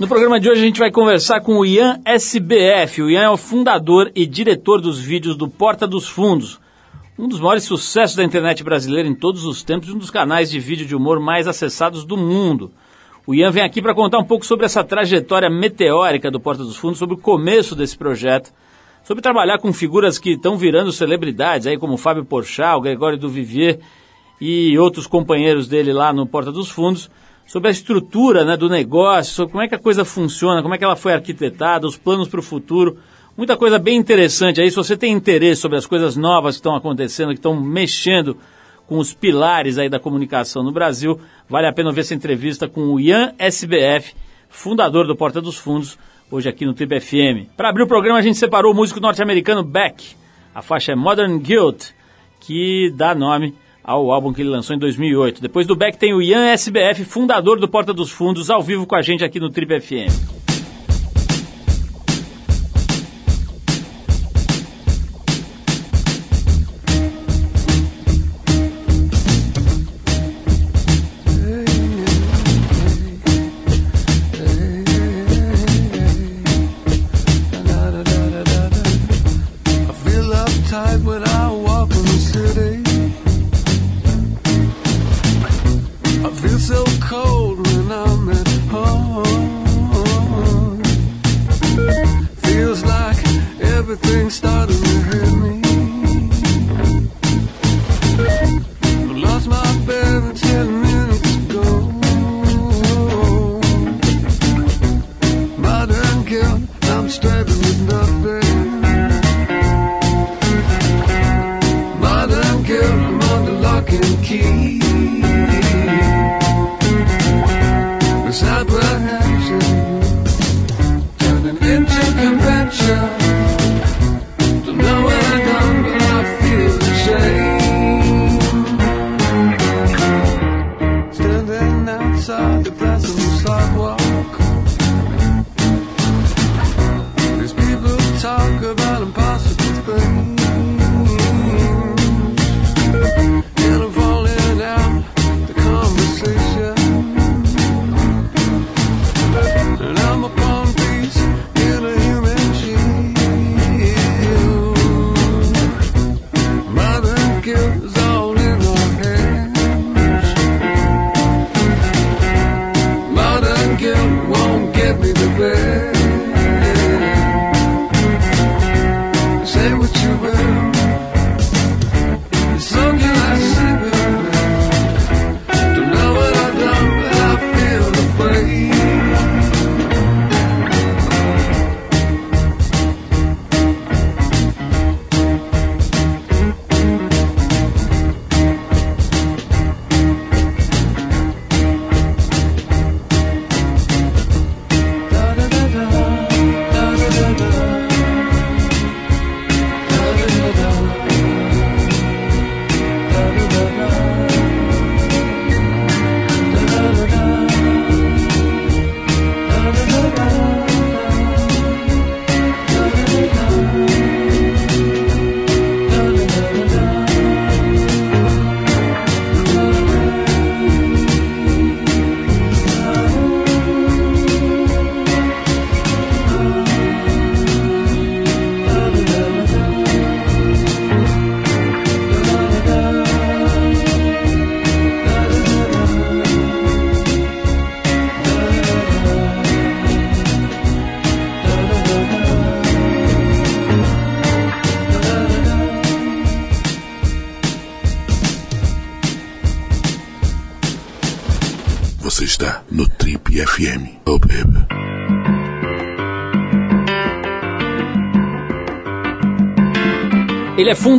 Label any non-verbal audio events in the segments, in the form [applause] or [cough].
No programa de hoje a gente vai conversar com o Ian SBF. O Ian é o fundador e diretor dos vídeos do Porta dos Fundos, um dos maiores sucessos da internet brasileira em todos os tempos e um dos canais de vídeo de humor mais acessados do mundo. O Ian vem aqui para contar um pouco sobre essa trajetória meteórica do Porta dos Fundos, sobre o começo desse projeto, sobre trabalhar com figuras que estão virando celebridades, aí como o Fábio Porchat, o Gregório Duvivier e outros companheiros dele lá no Porta dos Fundos sobre a estrutura né, do negócio, sobre como é que a coisa funciona, como é que ela foi arquitetada, os planos para o futuro. Muita coisa bem interessante aí. Se você tem interesse sobre as coisas novas que estão acontecendo, que estão mexendo com os pilares aí da comunicação no Brasil, vale a pena ver essa entrevista com o Ian SBF, fundador do Porta dos Fundos, hoje aqui no Trip FM. Para abrir o programa, a gente separou o músico norte-americano Beck. A faixa é Modern Guilt, que dá nome ao álbum que ele lançou em 2008. Depois do Beck tem o Ian SBF, fundador do Porta dos Fundos, ao vivo com a gente aqui no Trip FM.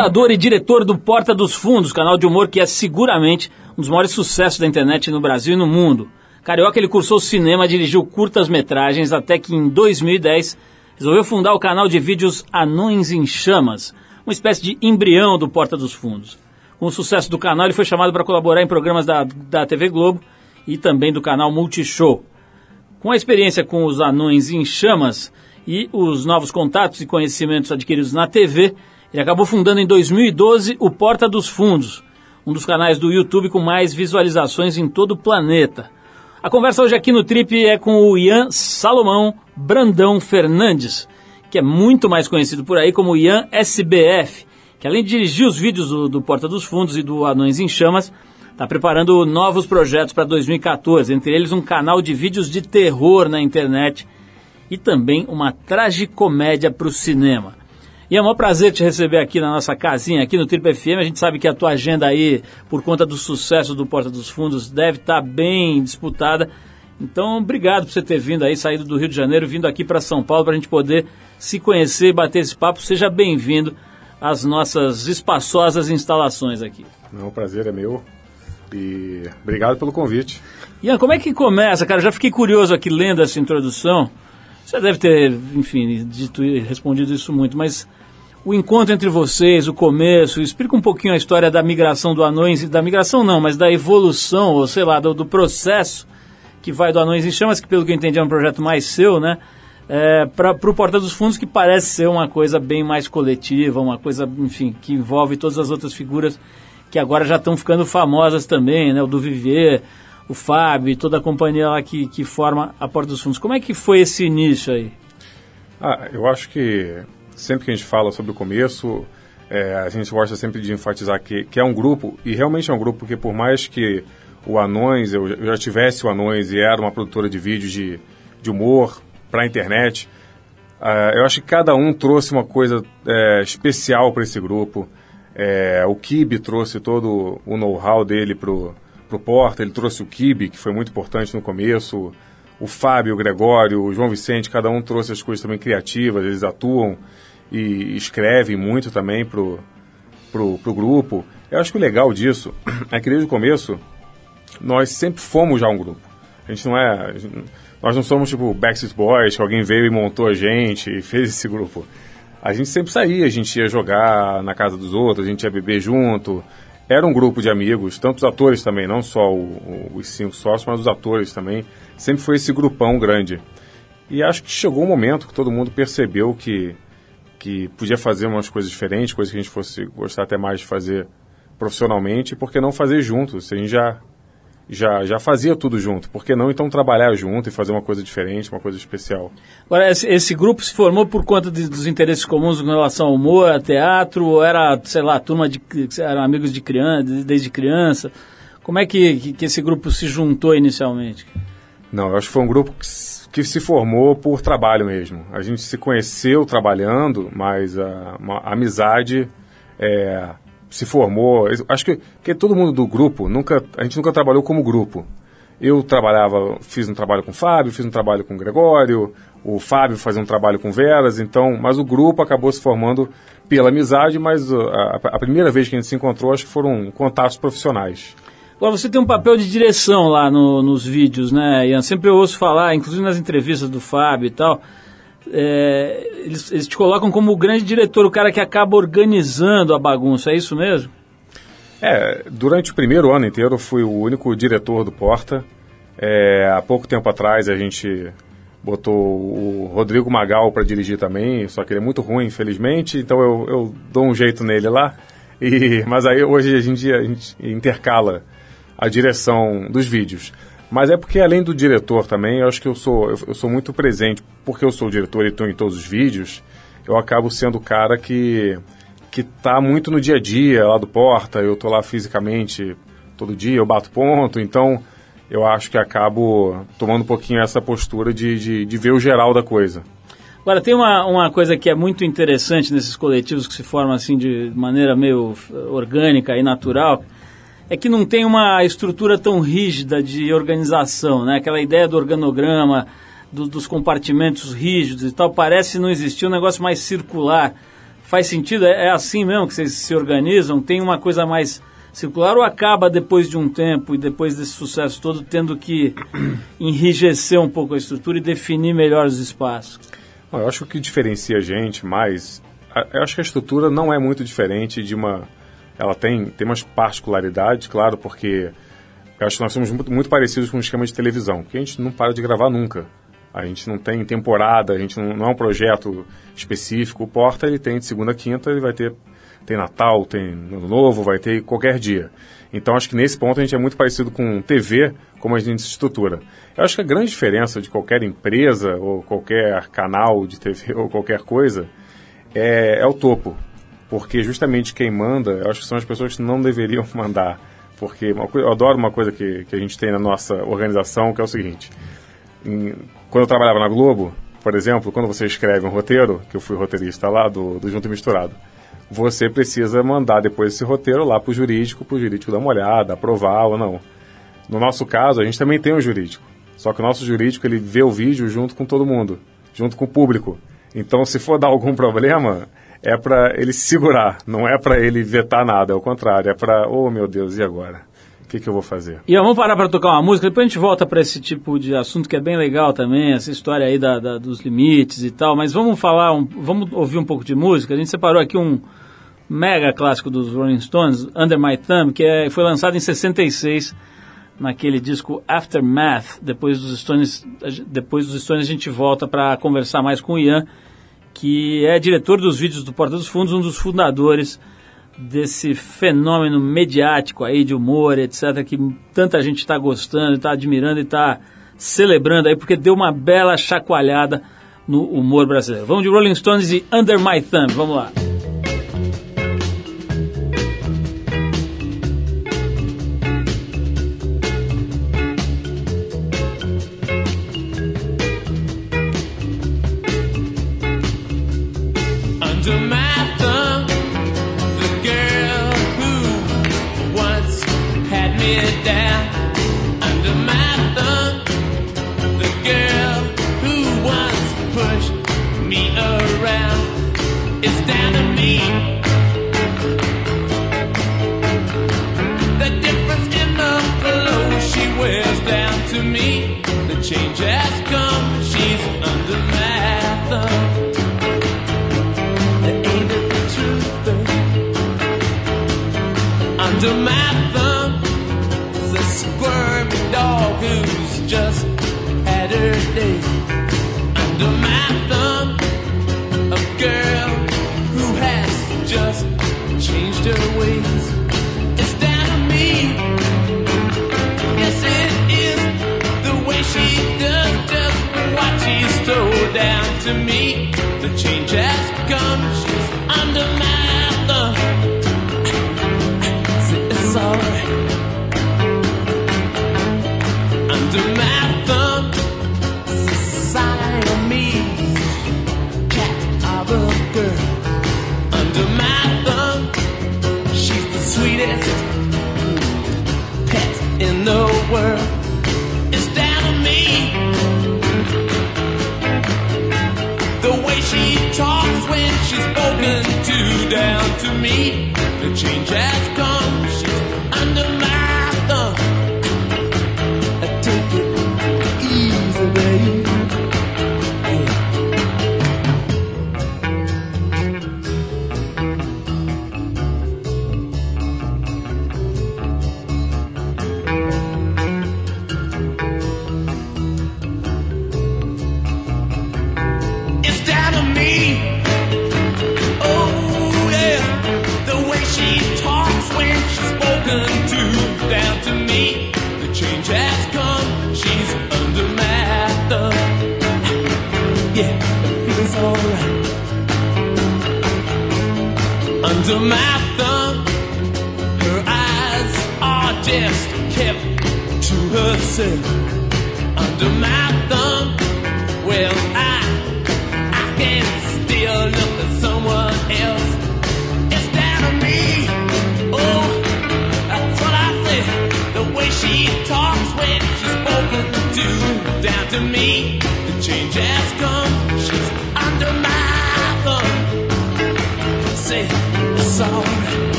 Fundador e diretor do Porta dos Fundos, canal de humor que é seguramente um dos maiores sucessos da internet no Brasil e no mundo. Carioca, ele cursou cinema, dirigiu curtas-metragens até que em 2010 resolveu fundar o canal de vídeos Anões em Chamas, uma espécie de embrião do Porta dos Fundos. Com o sucesso do canal, ele foi chamado para colaborar em programas da, da TV Globo e também do canal Multishow. Com a experiência com os Anões em Chamas e os novos contatos e conhecimentos adquiridos na TV, ele acabou fundando em 2012 o Porta dos Fundos, um dos canais do YouTube com mais visualizações em todo o planeta. A conversa hoje aqui no Trip é com o Ian Salomão Brandão Fernandes, que é muito mais conhecido por aí como Ian SBF, que além de dirigir os vídeos do, do Porta dos Fundos e do Anões em Chamas, está preparando novos projetos para 2014, entre eles um canal de vídeos de terror na internet e também uma tragicomédia para o cinema. E é um prazer te receber aqui na nossa casinha, aqui no Triple FM. A gente sabe que a tua agenda aí, por conta do sucesso do Porta dos Fundos, deve estar tá bem disputada. Então, obrigado por você ter vindo aí, saído do Rio de Janeiro, vindo aqui para São Paulo para a gente poder se conhecer e bater esse papo. Seja bem-vindo às nossas espaçosas instalações aqui. Não, o prazer é meu. E obrigado pelo convite. Ian, como é que começa, cara? já fiquei curioso aqui lendo essa introdução. Você deve ter, enfim, dito, respondido isso muito, mas o encontro entre vocês, o começo, explica um pouquinho a história da migração do Anões, da migração não, mas da evolução, ou sei lá, do, do processo que vai do Anões em Chamas, que pelo que eu entendi é um projeto mais seu, né? É, para o Porta dos Fundos, que parece ser uma coisa bem mais coletiva, uma coisa, enfim, que envolve todas as outras figuras que agora já estão ficando famosas também, né? O do Viver, o Fábio, toda a companhia lá que, que forma a Porta dos Fundos. Como é que foi esse início aí? Ah, eu acho que sempre que a gente fala sobre o começo, é, a gente gosta sempre de enfatizar que, que é um grupo, e realmente é um grupo, porque por mais que o Anões, eu, já tivesse o Anões e era uma produtora de vídeos de, de humor para a internet, uh, eu acho que cada um trouxe uma coisa é, especial para esse grupo. É, o Kibe trouxe todo o know-how dele pro, pro Porta, ele trouxe o Kibe, que foi muito importante no começo, o Fábio, o Gregório, o João Vicente, cada um trouxe as coisas também criativas, eles atuam e escrevem muito também pro, pro, pro grupo. Eu acho que o legal disso [clears throat] é que desde o começo nós sempre fomos já um grupo. A gente não é. Gente, nós não somos tipo Backstreet Boys, que alguém veio e montou a gente e [laughs] fez esse grupo. A gente sempre saía, a gente ia jogar na casa dos outros, a gente ia beber junto. Era um grupo de amigos, tantos atores também, não só o, o, os cinco sócios, mas os atores também. Sempre foi esse grupão grande. E acho que chegou um momento que todo mundo percebeu que que podia fazer umas coisas diferentes, coisas que a gente fosse gostar até mais de fazer profissionalmente, por que não fazer junto? Se a gente já, já, já fazia tudo junto, por que não então trabalhar junto e fazer uma coisa diferente, uma coisa especial? Agora, esse, esse grupo se formou por conta de, dos interesses comuns com relação ao humor, a teatro, ou era, sei lá, turma de. eram amigos de criança, desde criança? Como é que, que, que esse grupo se juntou inicialmente? Não, eu acho que foi um grupo que que se formou por trabalho mesmo. A gente se conheceu trabalhando, mas a, a amizade é, se formou. Acho que, que todo mundo do grupo nunca, a gente nunca trabalhou como grupo. Eu trabalhava, fiz um trabalho com o Fábio, fiz um trabalho com o Gregório, o Fábio fazia um trabalho com Veras, então, mas o grupo acabou se formando pela amizade, mas a, a primeira vez que a gente se encontrou, acho que foram contatos profissionais. Agora, você tem um papel de direção lá no, nos vídeos, né, Ian? Sempre eu ouço falar, inclusive nas entrevistas do Fábio e tal, é, eles, eles te colocam como o grande diretor, o cara que acaba organizando a bagunça, é isso mesmo? É, durante o primeiro ano inteiro eu fui o único diretor do Porta. É, há pouco tempo atrás a gente botou o Rodrigo Magal para dirigir também, só que ele é muito ruim, infelizmente, então eu, eu dou um jeito nele lá. E, mas aí hoje a gente, a gente intercala a direção dos vídeos. Mas é porque além do diretor também, eu acho que eu sou, eu, eu sou muito presente, porque eu sou diretor e estou em todos os vídeos, eu acabo sendo o cara que que está muito no dia a dia lá do Porta, eu estou lá fisicamente todo dia, eu bato ponto, então eu acho que acabo tomando um pouquinho essa postura de, de, de ver o geral da coisa. Agora, tem uma, uma coisa que é muito interessante nesses coletivos que se formam assim de maneira meio orgânica e natural, é que não tem uma estrutura tão rígida de organização, né? Aquela ideia do organograma, do, dos compartimentos rígidos e tal, parece não existir um negócio mais circular. Faz sentido? É, é assim mesmo que vocês se organizam? Tem uma coisa mais circular ou acaba depois de um tempo e depois desse sucesso todo tendo que [clears throat] enrijecer um pouco a estrutura e definir melhor os espaços? Eu acho que o que diferencia a gente mais, eu acho que a estrutura não é muito diferente de uma ela tem, tem umas particularidades, claro, porque eu acho que nós somos muito, muito parecidos com o esquema de televisão, que a gente não para de gravar nunca. A gente não tem temporada, a gente não, não é um projeto específico. O Porta ele tem de segunda a quinta, ele vai ter tem Natal, tem Ano Novo, vai ter qualquer dia. Então acho que nesse ponto a gente é muito parecido com TV, como a gente se estrutura. Eu acho que a grande diferença de qualquer empresa ou qualquer canal de TV [laughs] ou qualquer coisa é, é o topo. Porque justamente quem manda, eu acho que são as pessoas que não deveriam [laughs] mandar. Porque eu adoro uma coisa que, que a gente tem na nossa organização, que é o seguinte. Em, quando eu trabalhava na Globo, por exemplo, quando você escreve um roteiro, que eu fui roteirista lá do, do Junto e Misturado, você precisa mandar depois esse roteiro lá para o jurídico, para o jurídico dar uma olhada, aprovar ou não. No nosso caso, a gente também tem um jurídico. Só que o nosso jurídico, ele vê o vídeo junto com todo mundo, junto com o público. Então, se for dar algum [laughs] problema, é para ele segurar, não é para ele vetar nada, é o contrário, é para, oh meu Deus, e agora? O que, que eu vou fazer? E vamos parar para tocar uma música, depois a gente volta para esse tipo de assunto que é bem legal também, essa história aí da, da, dos limites e tal, mas vamos falar, um, vamos ouvir um pouco de música. A gente separou aqui um, mega clássico dos Rolling Stones, Under My Thumb, que é, foi lançado em 66 naquele disco Aftermath. Depois dos Stones, depois dos Stones a gente volta para conversar mais com o Ian, que é diretor dos vídeos do Porta dos Fundos, um dos fundadores desse fenômeno mediático aí de humor, etc, que tanta gente está gostando, está admirando e está celebrando aí porque deu uma bela chacoalhada no humor brasileiro. Vamos de Rolling Stones e Under My Thumb, vamos lá. under my thumb is a squirmy dog who's just had her day. Under my thumb, a girl who has just changed her ways. It's down that me? Yes, it is the way she does just what she's told down to me. The change has come. She's under my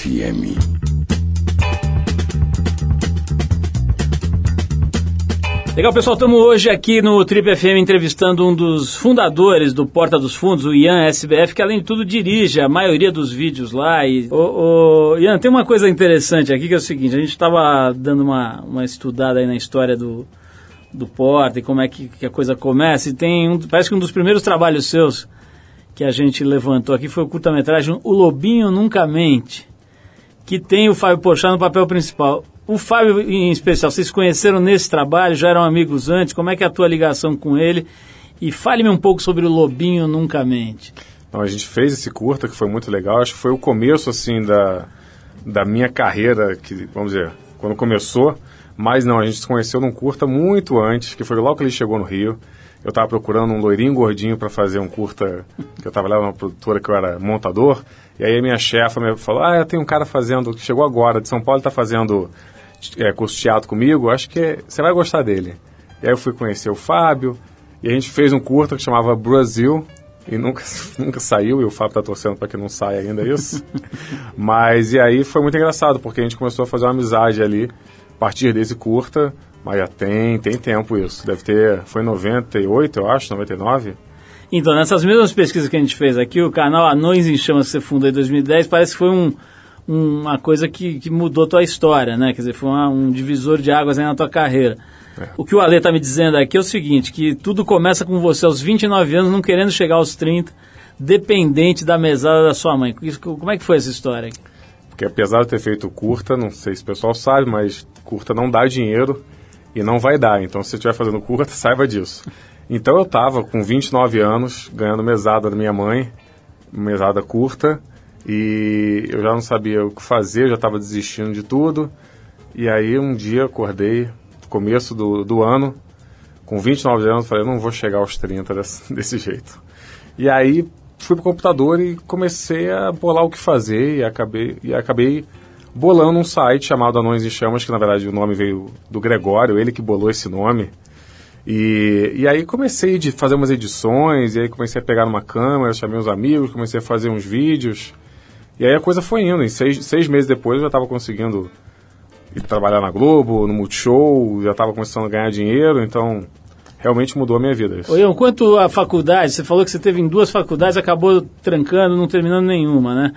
FM. Legal, pessoal, estamos hoje aqui no Trip FM entrevistando um dos fundadores do Porta dos Fundos, o Ian SBF, que além de tudo dirige a maioria dos vídeos lá. E, ô, ô, Ian, tem uma coisa interessante aqui que é o seguinte, a gente estava dando uma, uma estudada aí na história do, do Porta e como é que, que a coisa começa, e tem um, parece que um dos primeiros trabalhos seus que a gente levantou aqui foi o curta-metragem O Lobinho Nunca Mente, que tem o Fábio Porchat no papel principal. O Fábio, em especial, vocês conheceram nesse trabalho, já eram amigos antes, como é que é a tua ligação com ele? E fale-me um pouco sobre o Lobinho Nunca Mente. Não, a gente fez esse curta, que foi muito legal, acho que foi o começo, assim, da, da minha carreira, que, vamos dizer, quando começou, mas não, a gente se conheceu num curta muito antes, que foi logo que ele chegou no Rio. Eu estava procurando um loirinho gordinho para fazer um curta, que eu trabalhava numa produtora que eu era montador, e aí minha chefa me falou, ah, tem um cara fazendo, que chegou agora de São Paulo, está fazendo é, curso de teatro comigo, acho que você vai gostar dele. E aí eu fui conhecer o Fábio, e a gente fez um curta que chamava Brasil, e nunca, [laughs] nunca saiu, e o Fábio tá torcendo para que não saia ainda isso. [laughs] Mas, e aí foi muito engraçado, porque a gente começou a fazer uma amizade ali, a partir desse curta, mas já tem, tem tempo isso. Deve ter, foi em 98, eu acho, 99. Então, nessas mesmas pesquisas que a gente fez aqui, o canal Anões em Chamas que você fundou em 2010, parece que foi um, uma coisa que, que mudou tua história, né? Quer dizer, foi uma, um divisor de águas aí na tua carreira. É. O que o Ale está me dizendo aqui é o seguinte, que tudo começa com você aos 29 anos, não querendo chegar aos 30, dependente da mesada da sua mãe. Como é que foi essa história? Porque apesar de ter feito curta, não sei se o pessoal sabe, mas curta não dá dinheiro e não vai dar. Então, se você estiver fazendo curta, [laughs] saiba disso. Então, eu estava com 29 anos, ganhando mesada da minha mãe, mesada curta, e eu já não sabia o que fazer, já estava desistindo de tudo. E aí um dia acordei, começo do, do ano, com 29 anos, falei, não vou chegar aos 30 desse, [laughs] desse jeito. E aí fui pro computador e comecei a bolar o que fazer e acabei, e acabei bolando um site chamado Anões e Chamas, que na verdade o nome veio do Gregório, ele que bolou esse nome. E, e aí comecei a fazer umas edições, e aí comecei a pegar numa câmera, chamei uns amigos, comecei a fazer uns vídeos. E aí a coisa foi indo. Seis, seis meses depois eu já estava conseguindo ir trabalhar na Globo, no Multishow, já estava começando a ganhar dinheiro, então realmente mudou a minha vida. Isso. Oi, quanto à faculdade, você falou que você teve em duas faculdades, acabou trancando, não terminando nenhuma, né?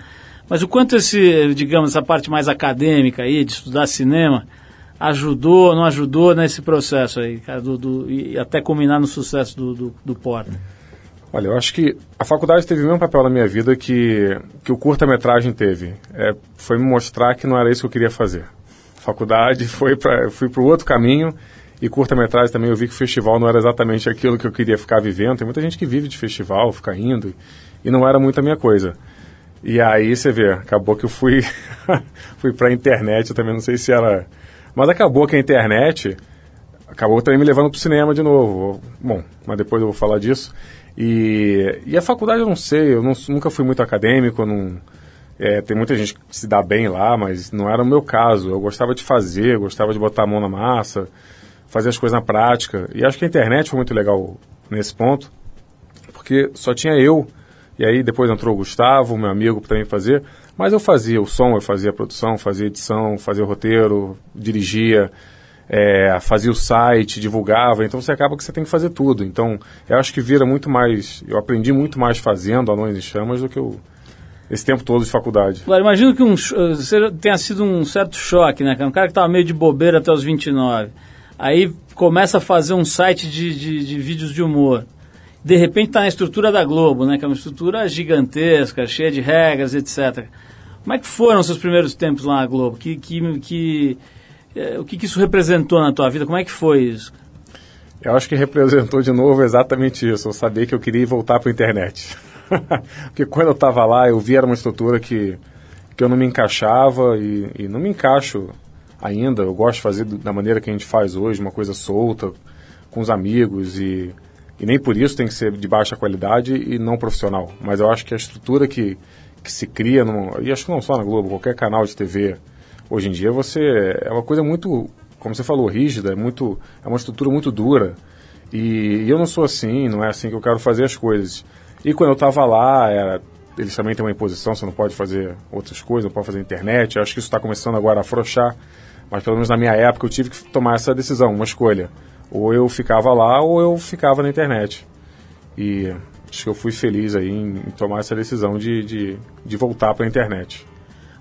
Mas o quanto esse, digamos, essa parte mais acadêmica aí, de estudar cinema, ajudou, não ajudou nesse processo aí, cara, do, do, e até culminar no sucesso do, do, do? Olha, eu acho que a faculdade teve o mesmo papel na minha vida que, que o curta-metragem teve. É, foi me mostrar que não era isso que eu queria fazer. faculdade foi para fui para o outro caminho e curta-metragem também eu vi que o festival não era exatamente aquilo que eu queria ficar vivendo. Tem muita gente que vive de festival, fica indo, e não era muito a minha coisa. E aí você vê, acabou que eu fui, [laughs] fui para a internet, eu também não sei se era... Mas acabou que a internet acabou também me levando para o cinema de novo. Bom, mas depois eu vou falar disso. E, e a faculdade eu não sei, eu não, nunca fui muito acadêmico, não, é, tem muita gente que se dá bem lá, mas não era o meu caso. Eu gostava de fazer, gostava de botar a mão na massa, fazer as coisas na prática. E acho que a internet foi muito legal nesse ponto, porque só tinha eu, e aí depois entrou o Gustavo, meu amigo, para também fazer, mas eu fazia o som, eu fazia a produção, fazia edição, fazia o roteiro, dirigia é, fazia o site, divulgava, então você acaba que você tem que fazer tudo. Então, eu acho que vira muito mais. Eu aprendi muito mais fazendo Anões e Chamas do que eu, esse tempo todo de faculdade. Agora, imagino que um, você tenha sido um certo choque, né? Um cara que estava meio de bobeira até os 29. Aí começa a fazer um site de, de, de vídeos de humor. De repente está na estrutura da Globo, né? Que é uma estrutura gigantesca, cheia de regras, etc. Como é que foram os seus primeiros tempos lá na Globo? Que, que, que é, o que, que isso representou na tua vida? Como é que foi isso? Eu acho que representou de novo exatamente isso. Eu sabia que eu queria voltar para a internet. [laughs] Porque quando eu estava lá, eu vi era uma estrutura que, que eu não me encaixava e, e, não me encaixo ainda. Eu gosto de fazer da maneira que a gente faz hoje, uma coisa solta, com os amigos e, e nem por isso tem que ser de baixa qualidade e não profissional. Mas eu acho que a estrutura que, que se cria, no, e acho que não só na Globo, qualquer canal de TV, Hoje em dia você é uma coisa muito, como você falou, rígida, é muito, é uma estrutura muito dura. E, e eu não sou assim, não é assim que eu quero fazer as coisas. E quando eu estava lá, era, eles também têm uma imposição, você não pode fazer outras coisas, não pode fazer internet. Eu acho que isso está começando agora a afrouxar, mas pelo menos na minha época eu tive que tomar essa decisão, uma escolha. Ou eu ficava lá ou eu ficava na internet. E acho que eu fui feliz aí em, tomar essa decisão de, de, de voltar para a internet.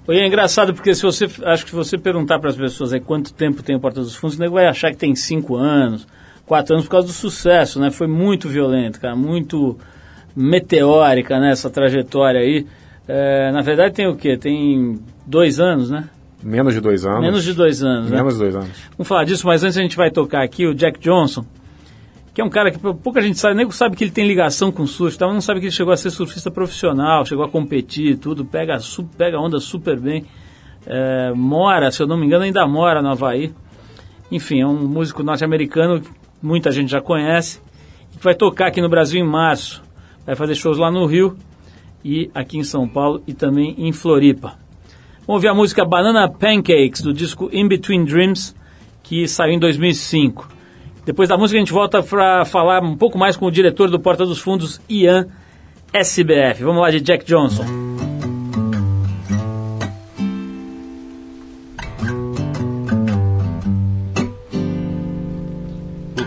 Oi, é engraçado porque se você acho que se você perguntar para as pessoas aí quanto tempo tem o Porta dos Fundos, o nego vai achar que tem cinco anos, quatro anos por causa do sucesso, né? Foi muito violento, cara, muito meteórica, né? Essa trajetória aí. É, na verdade tem o quê? Tem dois anos, né? Menos de dois anos. Menos de dois anos, né? Menos de dois anos. Vamos falar disso, mas antes a gente vai tocar aqui o Jack Johnson, que é um cara que pouca gente sabe, nem sabe que ele tem ligação com surf, tá? não sabe que ele chegou a ser surfista profissional, chegou a competir tudo, pega, pega onda super bem, é, mora, se eu não me engano, ainda mora no Havaí. Enfim, é um músico norte-americano que muita gente já conhece, que vai tocar aqui no Brasil em março. Vai fazer shows lá no Rio e aqui em São Paulo e também em Floripa. Vamos ouvir a música Banana Pancakes, do disco In Between Dreams, que saiu em 2005. Depois da música a gente volta para falar um pouco mais com o diretor do Porta dos Fundos, Ian SBF. Vamos lá de Jack Johnson.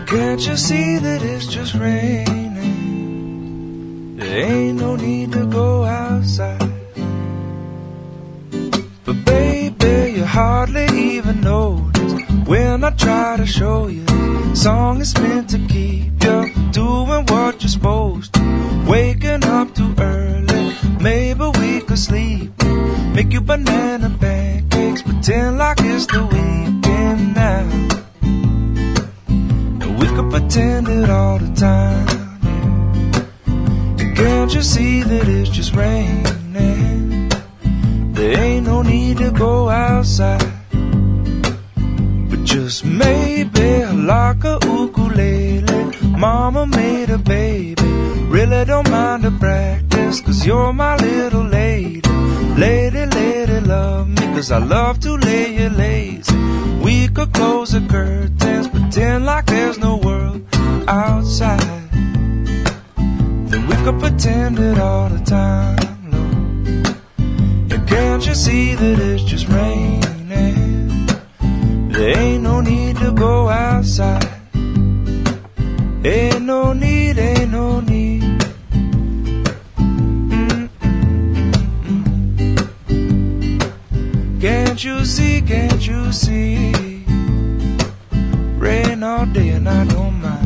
can't you see that it's just raining? There ain't no need to go outside. Baby, you hardly even notice when I try to show you. Song is meant to keep you doing what you're supposed to. Waking up too early, maybe we could sleep. Make you banana pancakes, pretend like it's the weekend now. We could pretend it all the time. And can't you see that it's just raining? There ain't no need to go outside. But just maybe like a ukulele. Mama made a baby. Really don't mind the practice, cause you're my little lady. Lady, lady, love me, cause I love to lay you lazy. We could close the curtains, pretend like there's no world outside. Then we could pretend it all the time. Can't you see that it's just raining? There ain't no need to go outside. Ain't no need, ain't no need. Can't you see, can't you see? Rain all day and I don't mind.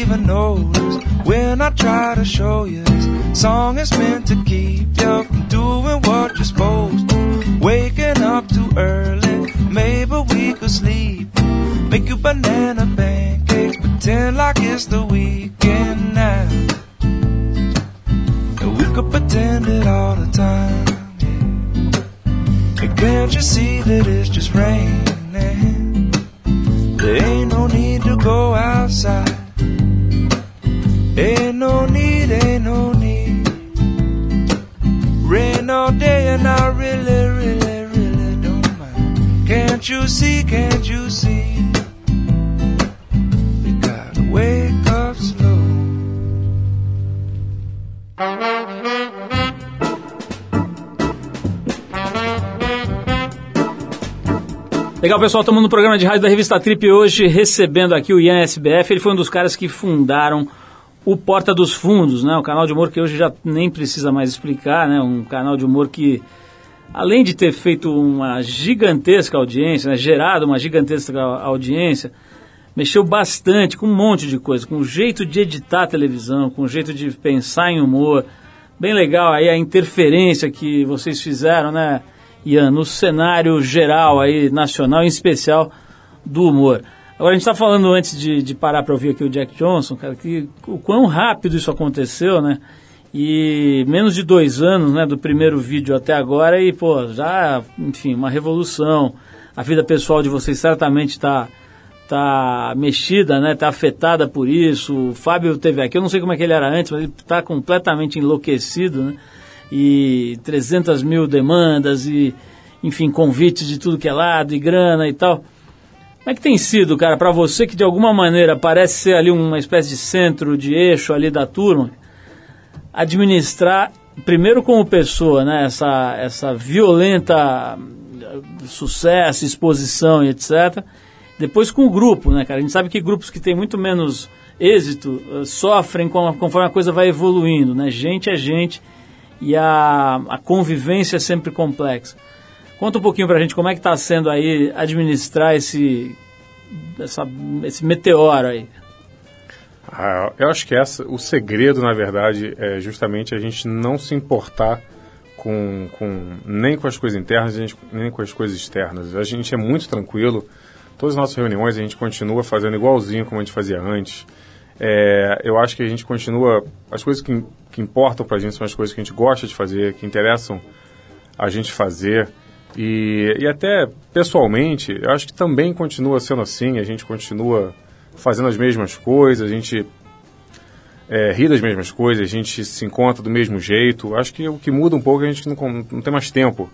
Even notice when I try to show you this song is meant to keep you from doing what you're supposed to. Waking up too early, maybe we could sleep. Make you banana pancakes, pretend like it's the weekend now. And we could pretend it all the time. And can't you see that it's just raining? There ain't no need to go outside. Ain't no need, ain't no need. Rain all day and I really, really, really don't mind. Can't you see, can't you see? We gotta wake up slow. Legal, pessoal, estamos no programa de rádio da revista Trip hoje, recebendo aqui o Ian SBF. Ele foi um dos caras que fundaram o Porta dos Fundos, né? Um canal de humor que hoje já nem precisa mais explicar, né? Um canal de humor que, além de ter feito uma gigantesca audiência, né? gerado uma gigantesca audiência, mexeu bastante com um monte de coisa, com o jeito de editar a televisão, com o jeito de pensar em humor. Bem legal aí a interferência que vocês fizeram, né? Ian, no cenário geral aí, nacional, em especial do humor. Agora, a gente está falando antes de, de parar para ouvir aqui o Jack Johnson, cara, que o quão rápido isso aconteceu, né? E menos de dois anos, né, do primeiro vídeo até agora e, pô, já, enfim, uma revolução. A vida pessoal de vocês certamente está tá mexida, né? Tá afetada por isso. O Fábio teve aqui, eu não sei como é que ele era antes, mas ele está completamente enlouquecido, né? E 300 mil demandas e, enfim, convites de tudo que é lado e grana e tal. Como é que tem sido, cara, para você que de alguma maneira parece ser ali uma espécie de centro, de eixo ali da turma, administrar, primeiro como pessoa, né? Essa, essa violenta eh, sucesso, exposição e etc., depois com o grupo, né, cara? A gente sabe que grupos que têm muito menos êxito uh, sofrem conforme a coisa vai evoluindo, né? Gente é gente e a, a convivência é sempre complexa. Conta um pouquinho pra gente como é que está sendo aí administrar esse, essa, esse meteoro aí. Ah, eu acho que essa, o segredo, na verdade, é justamente a gente não se importar com, com nem com as coisas internas, nem com as coisas externas. A gente é muito tranquilo Todas as nossas reuniões a gente continua fazendo igualzinho como a gente fazia antes. É, eu acho que a gente continua. As coisas que, que importam para a gente são as coisas que a gente gosta de fazer, que interessam a gente fazer. E, e até pessoalmente, eu acho que também continua sendo assim. A gente continua fazendo as mesmas coisas, a gente é, ri das mesmas coisas, a gente se encontra do mesmo jeito. Acho que o que muda um pouco é a gente não, não tem mais tempo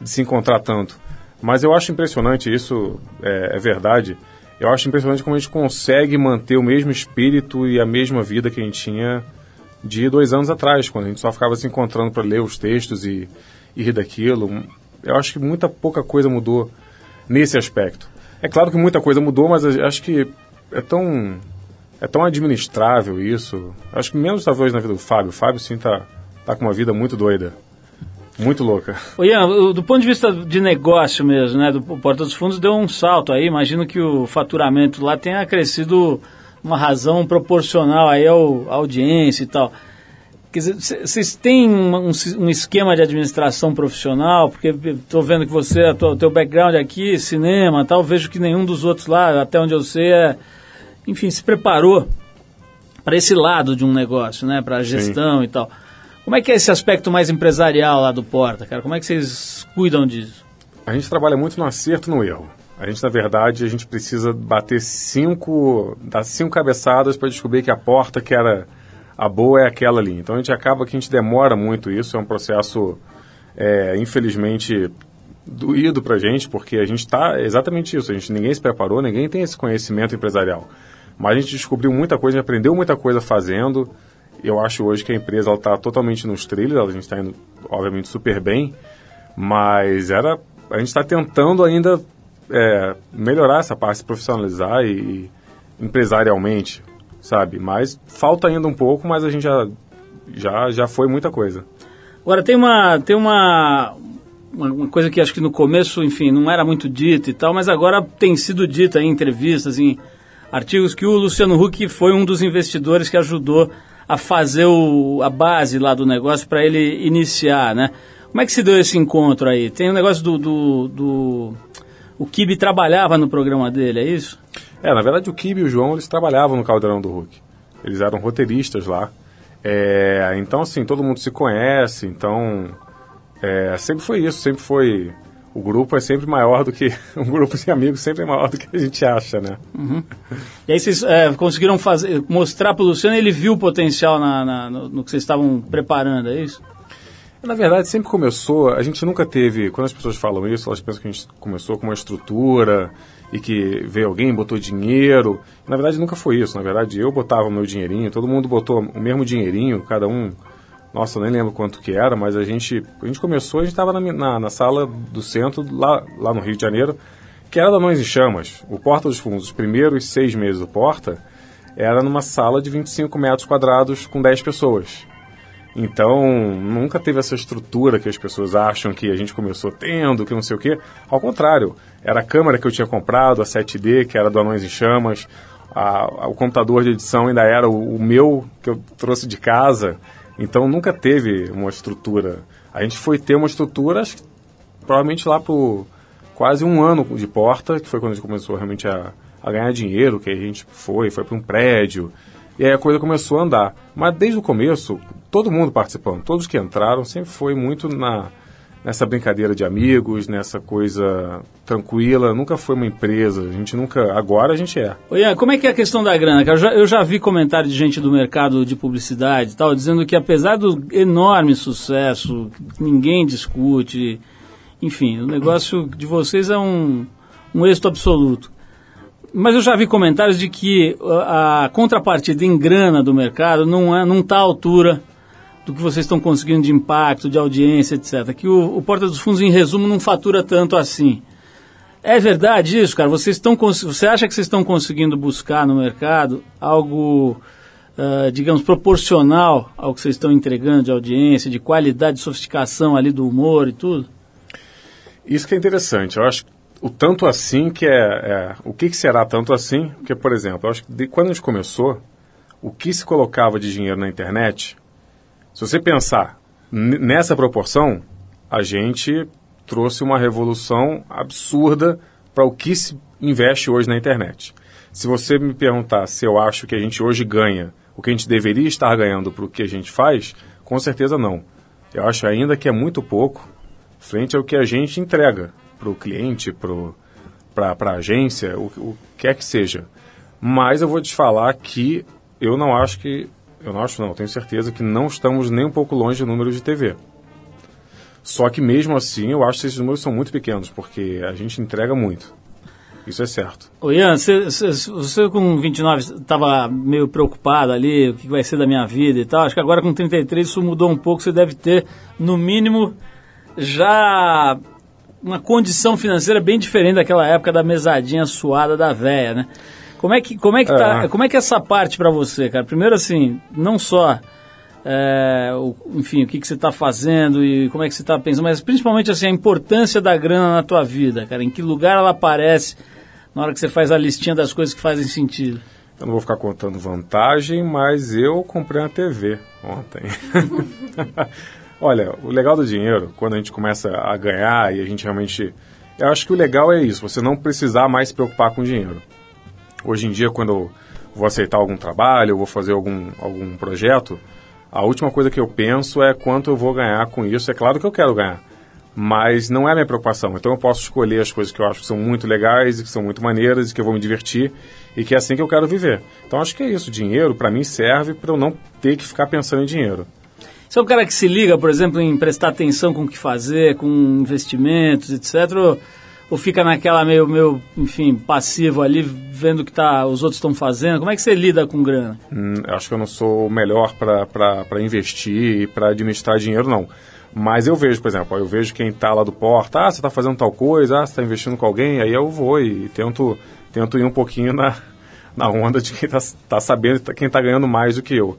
de se encontrar tanto. Mas eu acho impressionante, isso é, é, verdade, eu acho impressionante como a gente consegue manter o mesmo espírito e a mesma vida que a gente tinha de dois anos atrás, quando a gente só ficava se encontrando para ler os textos e, e rir daquilo. Eu acho que muita pouca coisa mudou nesse aspecto. É claro que muita coisa mudou, mas acho que é tão é tão administrável isso. Acho que menos talvez na vida do Fábio. O Fábio sim tá, tá com uma vida muito doida. Muito louca. Ô Ian, do ponto de vista de negócio mesmo, né, do Porta dos Fundos deu um salto aí, imagino que o faturamento lá tenha crescido uma razão proporcional aí ao, à audiência e tal. Quer dizer, vocês têm um, um, esquema de administração profissional? Porque estou vendo que você, o teu background aqui, cinema tal, vejo que nenhum dos outros lá, até onde eu sei, é, enfim, se preparou para esse lado de um negócio, né, para a gestão Sim. e tal. Como é que é esse aspecto mais empresarial lá do Porta, cara? Como é que vocês cuidam disso? A gente trabalha muito no acerto e no erro. A gente, na verdade, a gente precisa bater cinco, dar cinco cabeçadas para descobrir que a porta que era a boa é aquela ali. Então a gente acaba que a gente demora muito isso, é um processo, é, infelizmente, doído para a gente, porque a gente está exatamente isso. A gente ninguém se preparou, ninguém tem esse conhecimento empresarial. Mas a gente descobriu muita coisa, aprendeu muita coisa fazendo eu acho hoje que a empresa está totalmente nos trilhos, a gente está indo, obviamente, super bem, mas era, a gente está tentando ainda é, melhorar essa parte, se profissionalizar e, e, empresarialmente, sabe? Mas falta ainda um pouco, mas a gente já, já, já foi muita coisa. Agora, tem uma, tem uma, uma coisa que acho que no começo, enfim, não era muito dita e tal, mas agora tem sido dita em entrevistas, em artigos, que o Luciano Huck foi um dos investidores que ajudou a fazer o, a base lá do negócio para ele iniciar, né? Como é que se deu esse encontro aí? Tem um negócio do, do, do... O Kibe trabalhava no programa dele, é isso? É, na verdade o Kibe e o João, eles trabalhavam no Caldeirão do Hulk. Eles eram roteiristas lá. É, então, assim, todo mundo se conhece, então... É, sempre foi isso, sempre foi o grupo é sempre maior do que [laughs] um grupo de amigos sempre é maior do que a gente acha, né? Uhum. E aí vocês é, conseguiram fazer, mostrar para o Luciano, ele viu o potencial na, na, no, no, que vocês estavam preparando, é isso? Na verdade, sempre começou, a gente nunca teve, quando as pessoas falam isso, elas pensam que a gente começou com uma estrutura e que veio alguém, botou dinheiro. Na verdade, nunca foi isso. Na verdade, eu botava o meu dinheirinho, todo mundo botou o mesmo dinheirinho, cada um nossa, eu nem lembro quanto que era, mas a gente, a gente começou, a gente estava na, na, na, sala do centro, lá, lá no Rio de Janeiro, que era da Mães em Chamas. O Porta dos Fundos, os primeiros seis meses do Porta, era numa sala de 25 metros quadrados com 10 pessoas. Então, nunca teve essa estrutura que as pessoas acham que a gente começou tendo, que não sei o quê. Ao contrário, era a câmera que eu tinha comprado, a 7D, que era do Anões em Chamas. A, a, o computador de edição ainda era o, o meu, que eu trouxe de casa. Então nunca teve uma estrutura. A gente foi ter uma estrutura, acho que, provavelmente lá por quase um ano de porta, que foi quando a gente começou realmente a, a ganhar dinheiro, que a gente foi, foi para um prédio. E aí a coisa começou a andar. Mas desde o começo, todo mundo participando, todos que entraram, sempre foi muito na nessa brincadeira de amigos, nessa coisa tranquila, nunca foi uma empresa, a gente nunca, agora a gente é. Ô como é que é a questão da grana? Eu já, eu já vi comentário de gente do mercado de publicidade tal, dizendo que apesar do enorme sucesso, ninguém discute, enfim, o negócio de vocês é um, um êxito absoluto. Mas eu já vi comentários de que a, contrapartida em grana do mercado não está não tá à altura do que vocês estão conseguindo de impacto, de audiência, etc. Que o, o Porta dos Fundos, em resumo, não fatura tanto assim. É verdade isso, cara? Vocês estão, você acha que vocês estão conseguindo buscar no mercado algo, uh, digamos, proporcional ao que vocês estão entregando de audiência, de qualidade, de sofisticação ali do humor e tudo? Isso que é interessante. Eu acho o tanto assim que é, é o que, que, será tanto assim? Porque, por exemplo, eu acho que de, quando a gente começou, o que se colocava de dinheiro na internet se você pensar nessa proporção, a gente trouxe uma revolução absurda para o que se investe hoje na internet. Se você me perguntar se eu acho que a gente hoje ganha o que a gente deveria estar ganhando para o que a gente faz, com certeza não. Eu acho ainda que é muito pouco frente ao que a gente entrega para o cliente, para a agência, o, o que é que seja. Mas eu vou te falar que eu não acho que eu não acho não, tenho certeza que não estamos nem um pouco longe do número de TV. Só que mesmo assim, eu acho que esses números são muito pequenos, porque a gente entrega muito. Isso é certo. Ô Ian, você, você com 29 estava meio preocupado ali, o que vai ser da minha vida e tal. Acho que agora com 33 isso mudou um pouco. Você deve ter, no mínimo, já uma condição financeira bem diferente daquela época da mesadinha suada da véia, né? Como é que, como é que, tá, é. como é que é essa parte para você, cara? Primeiro, assim, não só, é, o, enfim, o que, que você está fazendo e como é que você está pensando, mas principalmente, assim, a importância da grana na tua vida, cara. Em que lugar ela aparece na hora que você faz a listinha das coisas que fazem sentido? Eu não vou ficar contando vantagem, mas eu comprei uma TV ontem. [laughs] Olha, o legal do dinheiro, quando a gente começa a ganhar e a gente realmente... Eu acho que o legal é isso, você não precisar mais se preocupar com dinheiro. Hoje em dia, quando eu vou aceitar algum trabalho, eu vou fazer algum, algum projeto, a última coisa que eu penso é quanto eu vou ganhar com isso. É claro que eu quero ganhar, mas não é a minha preocupação. Então eu posso escolher as coisas que eu acho que são muito legais e que são muito maneiras e que eu vou me divertir e que é assim que eu quero viver. Então acho que é isso. Dinheiro, para mim, serve para eu não ter que ficar pensando em dinheiro. Você é um cara que se liga, por exemplo, em prestar atenção com o que fazer, com investimentos, etc. Ou fica naquela meio, meio enfim, passivo ali, vendo o que tá, os outros estão fazendo? Como é que você lida com grana? Hum, acho que eu não sou o melhor para investir e para administrar dinheiro, não. Mas eu vejo, por exemplo, eu vejo quem está lá do porta, ah, você está fazendo tal coisa, ah, você está investindo com alguém, aí eu vou e tento, tento ir um pouquinho na, [laughs] na onda de quem está tá sabendo, quem está ganhando mais do que eu.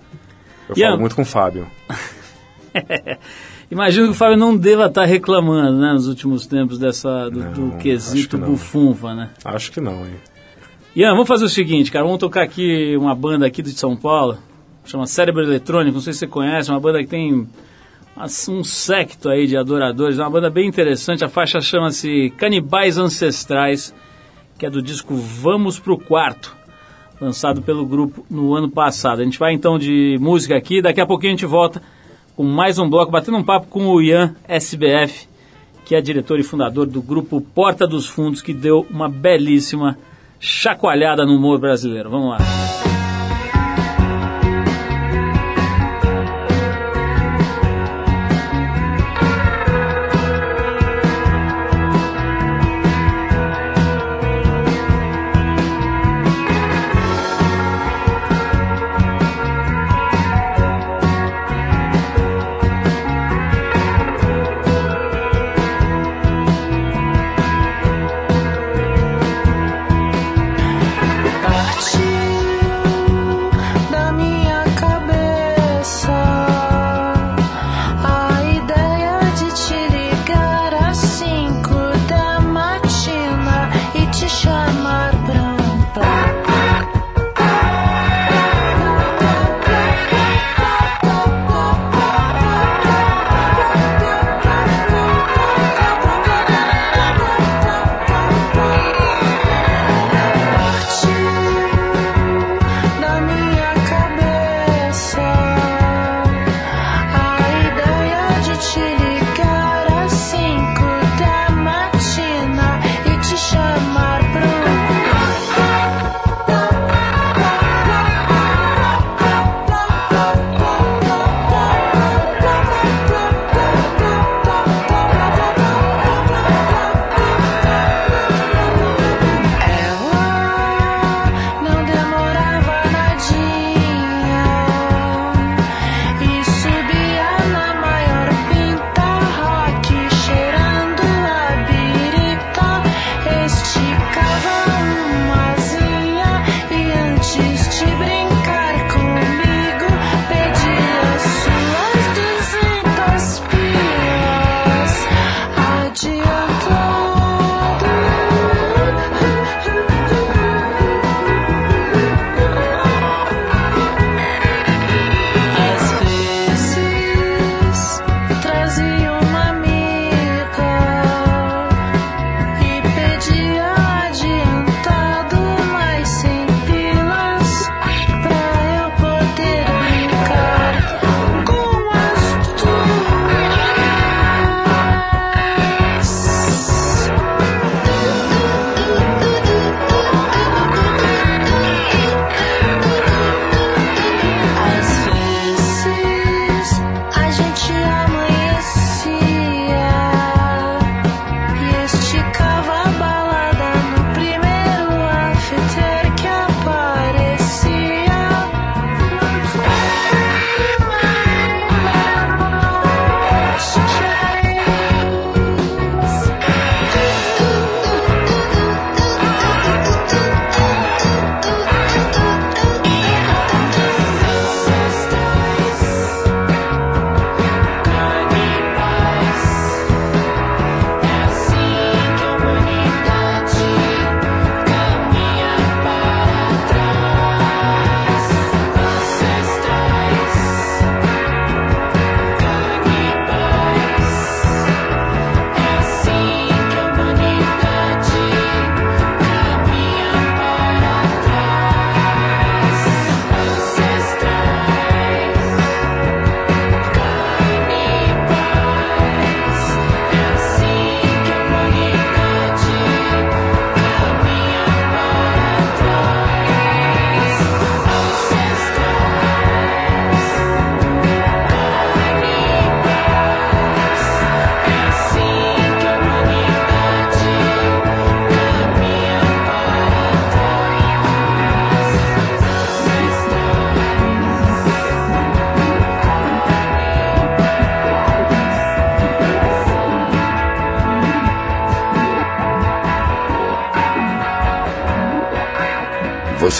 Eu falo muito com o Fábio. [laughs] Imagino que o Fábio não deva estar reclamando, né, nos últimos tempos dessa, do, não, do quesito bufunfa, né? Acho que não, hein? Ian, vamos fazer o seguinte, cara, vamos tocar aqui uma banda aqui de São Paulo, chama Cérebro Eletrônico, não sei se você conhece, uma banda que tem um secto aí de adoradores, é uma banda bem interessante, a faixa chama-se Canibais Ancestrais, que é do disco Vamos Pro Quarto, lançado pelo grupo no ano passado. A gente vai então de música aqui, daqui a pouquinho a gente volta com mais um bloco, batendo um papo com o Ian SBF, que é diretor e fundador do grupo Porta dos Fundos, que deu uma belíssima chacoalhada no humor brasileiro. Vamos lá.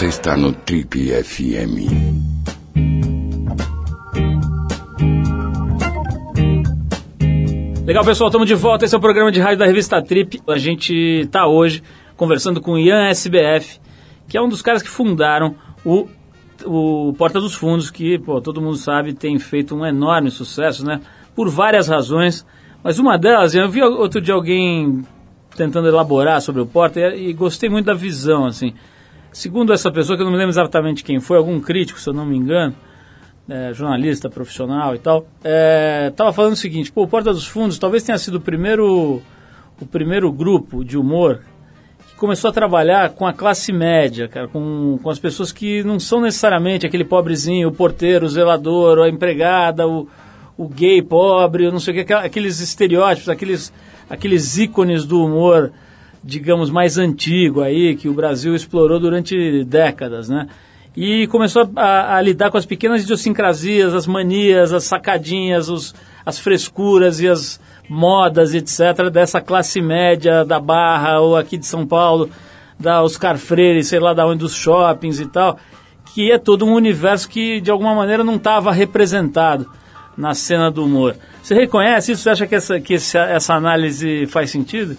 Você está no Trip FM. Legal, pessoal, estamos de volta. Esse é o programa de rádio da revista Trip. A gente está hoje conversando com o Ian SBF, que é um dos caras que fundaram o, o Porta dos Fundos, que, pô, todo mundo sabe, tem feito um enorme sucesso, né? Por várias razões. Mas uma delas, eu vi outro dia alguém tentando elaborar sobre o Porta e, e gostei muito da visão, assim. Segundo essa pessoa, que eu não me lembro exatamente quem foi, algum crítico, se eu não me engano, é, jornalista profissional e tal, estava é, falando o seguinte: pô, Porta dos Fundos talvez tenha sido o primeiro, o primeiro grupo de humor que começou a trabalhar com a classe média, cara, com, com as pessoas que não são necessariamente aquele pobrezinho, o porteiro, o zelador, a empregada, o, o gay pobre, não sei o que, aqueles estereótipos, aqueles, aqueles ícones do humor digamos, mais antigo aí, que o Brasil explorou durante décadas, né? E começou a, a lidar com as pequenas idiosincrasias, as manias, as sacadinhas, os, as frescuras e as modas, etc., dessa classe média da Barra ou aqui de São Paulo, da Oscar Freire, sei lá da onde, dos shoppings e tal, que é todo um universo que de alguma maneira não estava representado na cena do humor. Você reconhece isso? Você acha que essa, que essa análise faz sentido?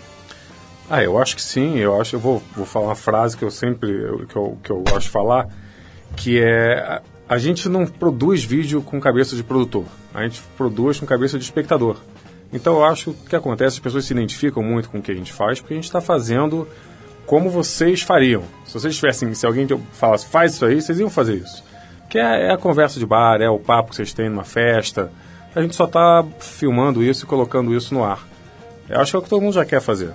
Ah, eu acho que sim. Eu acho, eu vou, vou falar uma frase que eu sempre que eu, que eu gosto de falar, que é a, gente não produz vídeo com cabeça de produtor, a gente produz com cabeça de espectador. Então eu acho que o que acontece, as pessoas se identificam muito com o que a gente faz, porque a gente está fazendo como vocês fariam. Se vocês tivessem, se alguém falasse, faz isso aí, vocês iam fazer isso. Que é, é a conversa de bar, é o papo que vocês têm numa festa. A gente só está filmando isso e colocando isso no ar. Eu acho que é o que todo mundo já quer fazer.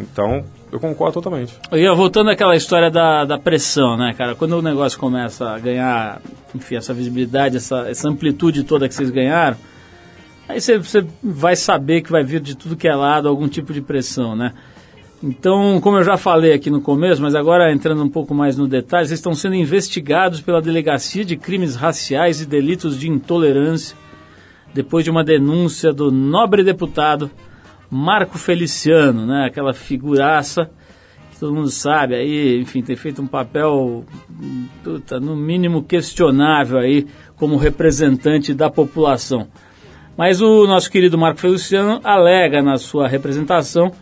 Então, eu concordo totalmente. E voltando àquela história da, da pressão, né, cara? Quando o negócio começa a ganhar, enfim, essa visibilidade, essa, essa amplitude toda que vocês ganharam, aí você, você vai saber que vai vir de tudo que é lado algum tipo de pressão, né? Então, como eu já falei aqui no começo, mas agora entrando um pouco mais no detalhe, vocês estão sendo investigados pela Delegacia de Crimes Raciais e Delitos de Intolerância, depois de uma denúncia do nobre deputado Marco Feliciano, né? Aquela figuraça que todo mundo sabe aí, enfim, tem feito um papel puta, no mínimo questionável aí como representante da população. Mas o nosso querido Marco Feliciano alega na sua representação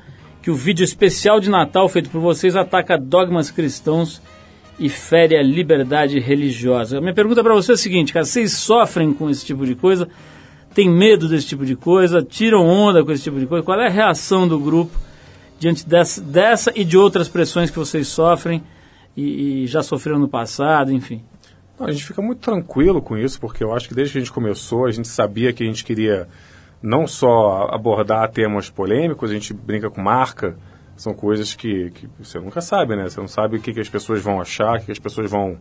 que o vídeo especial de Natal feito por vocês ataca dogmas cristãos e fere a liberdade religiosa. A minha pergunta para você é a seguinte, cara, vocês sofrem com esse tipo de coisa? Tem medo desse tipo de coisa, tiram onda com esse tipo de coisa? Qual é a reação do grupo diante dessa, dessa e de outras pressões que vocês sofrem e, e já sofreram no passado, enfim? Não, a gente fica muito tranquilo com isso, porque eu acho que desde que a gente começou, a gente sabia que a gente queria não só abordar temas polêmicos, a gente brinca com marca, são coisas que, que você nunca sabe, né? Você não sabe o que, que as pessoas vão achar, o que, que as pessoas vão.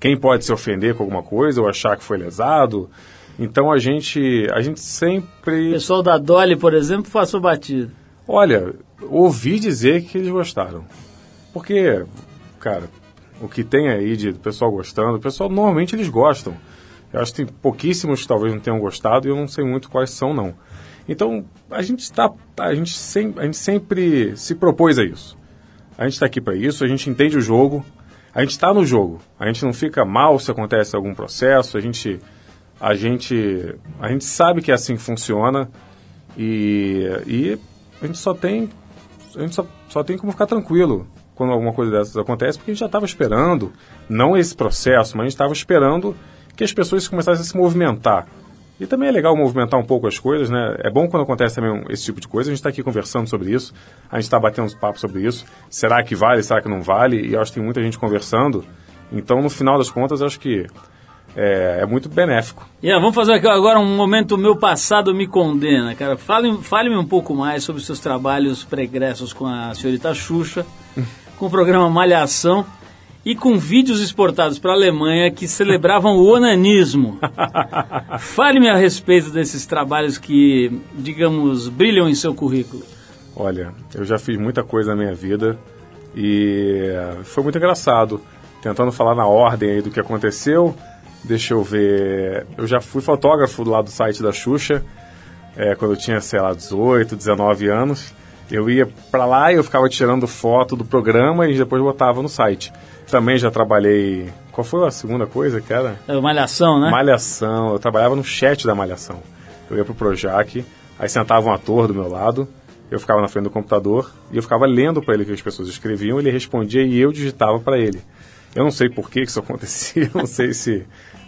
Quem pode se ofender com alguma coisa ou achar que foi lesado. Então a gente, a gente sempre. O pessoal da Dolly, por exemplo, passou batido. Olha, ouvi dizer que eles gostaram. Porque, cara, o que tem aí de pessoal gostando, o pessoal normalmente eles gostam. Eu acho que tem pouquíssimos que talvez não tenham gostado e eu não sei muito quais são, não. Então, a gente está. A gente, sem, a gente sempre se propôs a isso. A gente está aqui para isso, a gente entende o jogo, a gente está no jogo. A gente não fica mal se acontece algum processo, a gente a gente, a gente sabe que é assim que funciona e, e a gente só tem a gente só, só tem como ficar tranquilo quando alguma coisa dessas acontece, porque a gente já estava esperando, não esse processo, mas a gente estava esperando que as pessoas começassem a se movimentar. E também é legal movimentar um pouco as coisas, né? É bom quando acontece também esse tipo de coisa. A gente está aqui conversando sobre isso, a gente está batendo uns papos sobre isso. Será que vale, será que não vale? E acho que tem muita gente conversando. Então, no final das contas, acho que é, é muito benéfico. Yeah, vamos fazer agora um momento meu passado me condena, cara. Fale-me fale um pouco mais sobre seus trabalhos pregressos com a senhorita Xuxa, [laughs] com o programa Malhação e com vídeos exportados para a Alemanha que celebravam o onanismo. [laughs] Fale-me a respeito desses trabalhos que, digamos, brilham em seu currículo. Olha, eu já fiz muita coisa na minha vida e foi muito engraçado. Tentando falar na ordem aí do que aconteceu, Deixa eu ver. Eu já fui fotógrafo lá do site da Xuxa, é, quando eu tinha, sei lá, 18, 19 anos. Eu ia para lá e eu ficava tirando foto do programa e depois botava no site. Também já trabalhei. Qual foi a segunda coisa que era? É, Malhação, né? Malhação. Eu trabalhava no chat da Malhação. Eu ia pro Projac, aí sentava um ator do meu lado, eu ficava na frente do computador e eu ficava lendo para ele o que as pessoas escreviam, ele respondia e eu digitava para ele. Eu não sei por que isso [laughs] acontecia, não sei se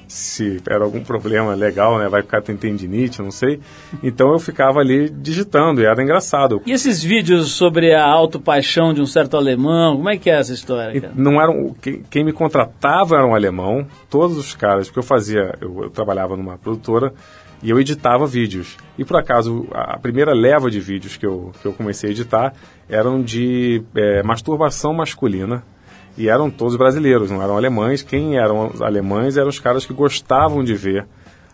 se era algum problema legal, né? Vai ficar tem tendinite, não sei. Então eu ficava ali digitando e era engraçado. E esses vídeos sobre a autopaixão de um certo alemão, como é que é essa história? Cara? Não eram quem, quem, me contratava era um alemão, todos os caras, porque eu fazia, eu, eu trabalhava numa produtora e eu editava vídeos. E por acaso, a primeira leva de vídeos que eu, que eu comecei a editar eram de é, masturbação masculina. E eram todos brasileiros, não eram alemães. Quem eram alemães eram os caras que gostavam de ver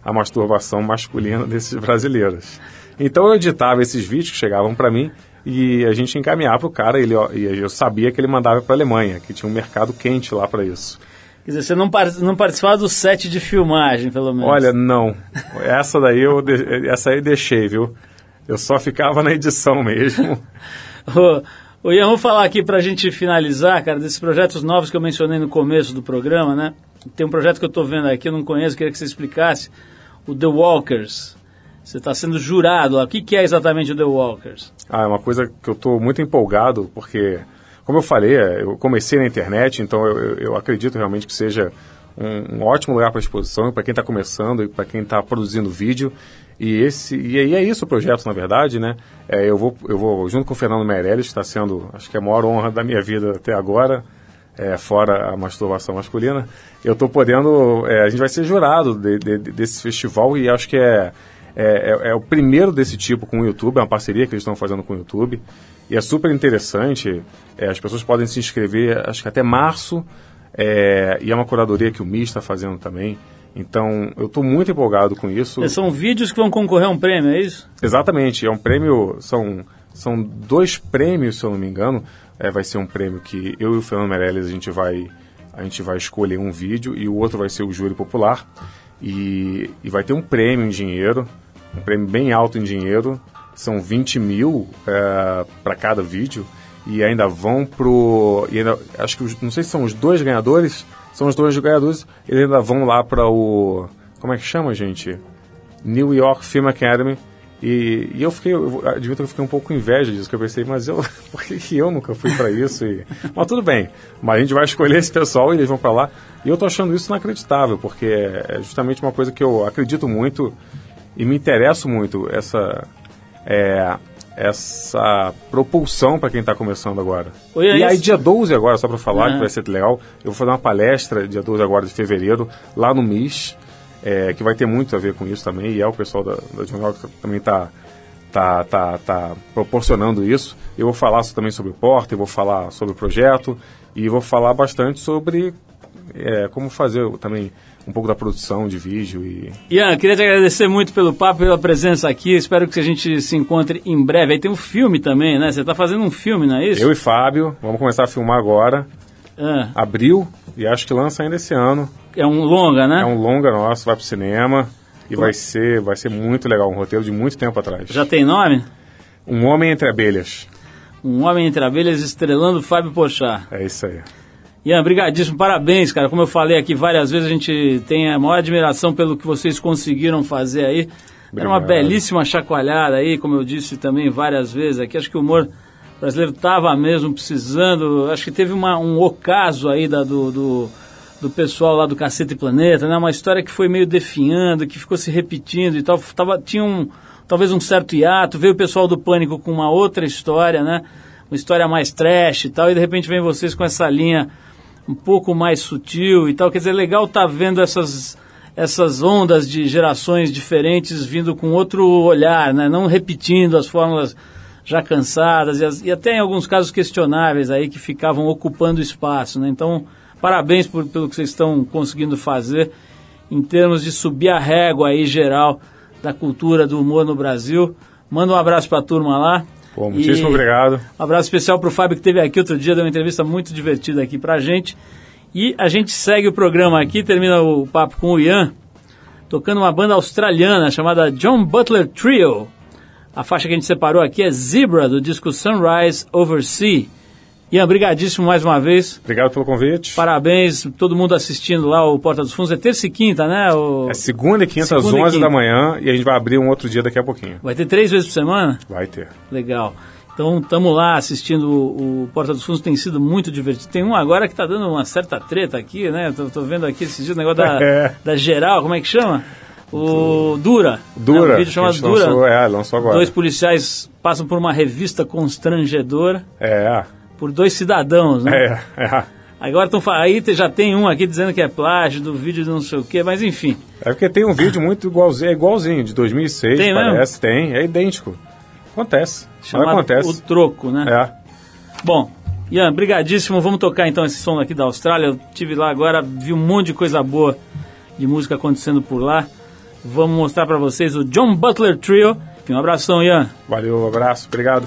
a masturbação masculina desses brasileiros. Então eu editava esses vídeos que chegavam para mim e a gente encaminhava para o cara. Ele, e eu sabia que ele mandava para a Alemanha, que tinha um mercado quente lá para isso. Quer dizer, você não, não participava do set de filmagem, pelo menos? Olha, não. Essa daí eu, essa aí deixei, viu? Eu só ficava na edição mesmo. [laughs] Ô, Ian, vamos falar aqui para a gente finalizar, cara, desses projetos novos que eu mencionei no começo do programa, né? Tem um projeto que eu estou vendo aqui, eu não conheço, queria que você explicasse. O The Walkers. Você está sendo jurado lá. O que, que, é exatamente o The Walkers? Ah, é uma coisa que eu estou muito empolgado, porque como eu falei, é, eu comecei na internet, então eu, eu acredito realmente que seja um, um ótimo lugar para exposição, para quem está começando e para quem está produzindo vídeo. E esse e aí é isso o projeto, na verdade, né? É, eu, vou, eu vou, junto com o Fernando Meirelles, está sendo, acho que é a maior honra da minha vida até agora, é, fora a masturbação masculina, eu estou podendo, é, a gente vai ser jurado de, de, desse festival e acho que é, é, é, é, o primeiro desse tipo com o YouTube, é uma parceria que eles estão fazendo com o YouTube. E é super interessante, é, as pessoas podem se inscrever, acho que até março, é, e é uma curadoria que o Mi está fazendo também. Então, eu estou muito empolgado com isso. E são vídeos que vão concorrer a um prêmio, é isso? Exatamente, é um prêmio, são, são dois prêmios, se eu não me engano. É, vai ser um prêmio que eu e o Fernando Meirelles a gente vai a gente vai escolher um vídeo e o outro vai ser o júri popular e, e vai ter um prêmio em dinheiro, um prêmio bem alto em dinheiro são 20 mil é, para cada vídeo e ainda vão pro. E ainda, acho que os, não sei se são os dois ganhadores, são os dois ganhadores, eles ainda vão lá para o. Como é que chama, gente? New York Film Academy. E, e eu fiquei, eu admito que eu fiquei um pouco com inveja disso, que eu pensei, mas eu, [laughs] por que, eu nunca fui para isso? E, mas tudo bem, mas a gente vai escolher esse pessoal e eles vão para lá. E eu tô achando isso inacreditável, porque é justamente uma coisa que eu acredito muito e me interesso muito, essa é, essa propulsão para quem está começando agora. Oi, é e aí, dia 12 agora, só para falar, que vai ser legal, eu vou fazer uma palestra dia 12 agora de fevereiro, lá no MIS, é, que vai ter muito a ver com isso também, e é o pessoal da, da Jornal que também está tá, tá, tá proporcionando isso. Eu vou falar também sobre o Porta, eu vou falar sobre o projeto, e vou falar bastante sobre é, como fazer também um pouco da produção de vídeo e... Ian, queria te agradecer muito pelo papo, pela presença aqui, espero que a gente se encontre em breve. Aí tem um filme também, né? Você está fazendo um filme, não é isso? Eu e Fábio, vamos começar a filmar agora. Ah. Abril, e acho que lança ainda esse ano. É um longa, né? É um longa nosso, vai pro cinema e vai ser, vai ser muito legal, um roteiro de muito tempo atrás. Já tem nome? Um Homem Entre Abelhas. Um Homem Entre Abelhas estrelando Fábio Pochá. É isso aí. Ian, brigadíssimo, parabéns, cara. Como eu falei aqui várias vezes, a gente tem a maior admiração pelo que vocês conseguiram fazer aí. Obrigado. Era uma belíssima chacoalhada aí, como eu disse também várias vezes aqui. Acho que o humor brasileiro estava mesmo precisando. Acho que teve uma, um ocaso aí da, do, do, do, pessoal lá do Cacete Planeta, né? Uma história que foi meio definhando, que ficou se repetindo e tal. Tava, tinha um, talvez um certo hiato. Veio o pessoal do Pânico com uma outra história, né? Uma história mais trash e tal. E de repente vem vocês com essa linha um pouco mais sutil e tal. Quer dizer, é legal estar tá vendo essas, essas ondas de gerações diferentes vindo com outro olhar, né? não repetindo as fórmulas já cansadas e, as, e, até em alguns casos questionáveis aí que ficavam ocupando espaço. Né? Então, parabéns por, pelo que vocês estão conseguindo fazer em termos de subir a régua aí geral da cultura do humor no Brasil. Manda um abraço para a turma lá. Pô, muitíssimo e obrigado. Um abraço especial para o Fábio que esteve aqui outro dia, deu uma entrevista muito divertida aqui para a gente. E a gente segue o programa aqui, termina o papo com o Ian, tocando uma banda australiana chamada John Butler Trio. A faixa que a gente separou aqui é Zebra, do disco Sunrise Over Sea. Ian, brigadíssimo mais uma vez. Obrigado pelo convite. Parabéns, todo mundo assistindo lá o Porta dos Fundos. É terça e quinta, né? O... É segunda e quinta às Segunda e 11 da quinta. manhã e a gente vai abrir um outro dia daqui a pouquinho. Vai ter três vezes por semana? Vai ter. Legal. Então estamos lá assistindo o, Porta dos Fundos, tem sido muito divertido. Tem um agora que está dando uma certa treta aqui, né? Tô, tô vendo aqui esses dias o negócio da, [laughs] É. da geral, como é que chama? O Dura. Dura. Né? Um vídeo chamado Dura. Lançou, é, lançou agora. Dois policiais passam por uma revista constrangedora É, por dois cidadãos, né? é, é. Agora tão, aí já tem um aqui dizendo que é plágio do vídeo de não sei o quê, mas enfim. É porque tem um vídeo muito igualzinho, é igualzinho, de 2006, Tem mesmo? parece. Tem, é idêntico. Acontece. Mas Chamado acontece. O Troco, né? É. Bom, Ian, brigadíssimo. Vamos tocar então esse som aqui da Austrália. Eu tive lá agora, vi um monte de coisa boa de música acontecendo por lá. Vamos mostrar pra vocês o John Butler Trio. Um abração, Ian. Valeu, um abraço, obrigado.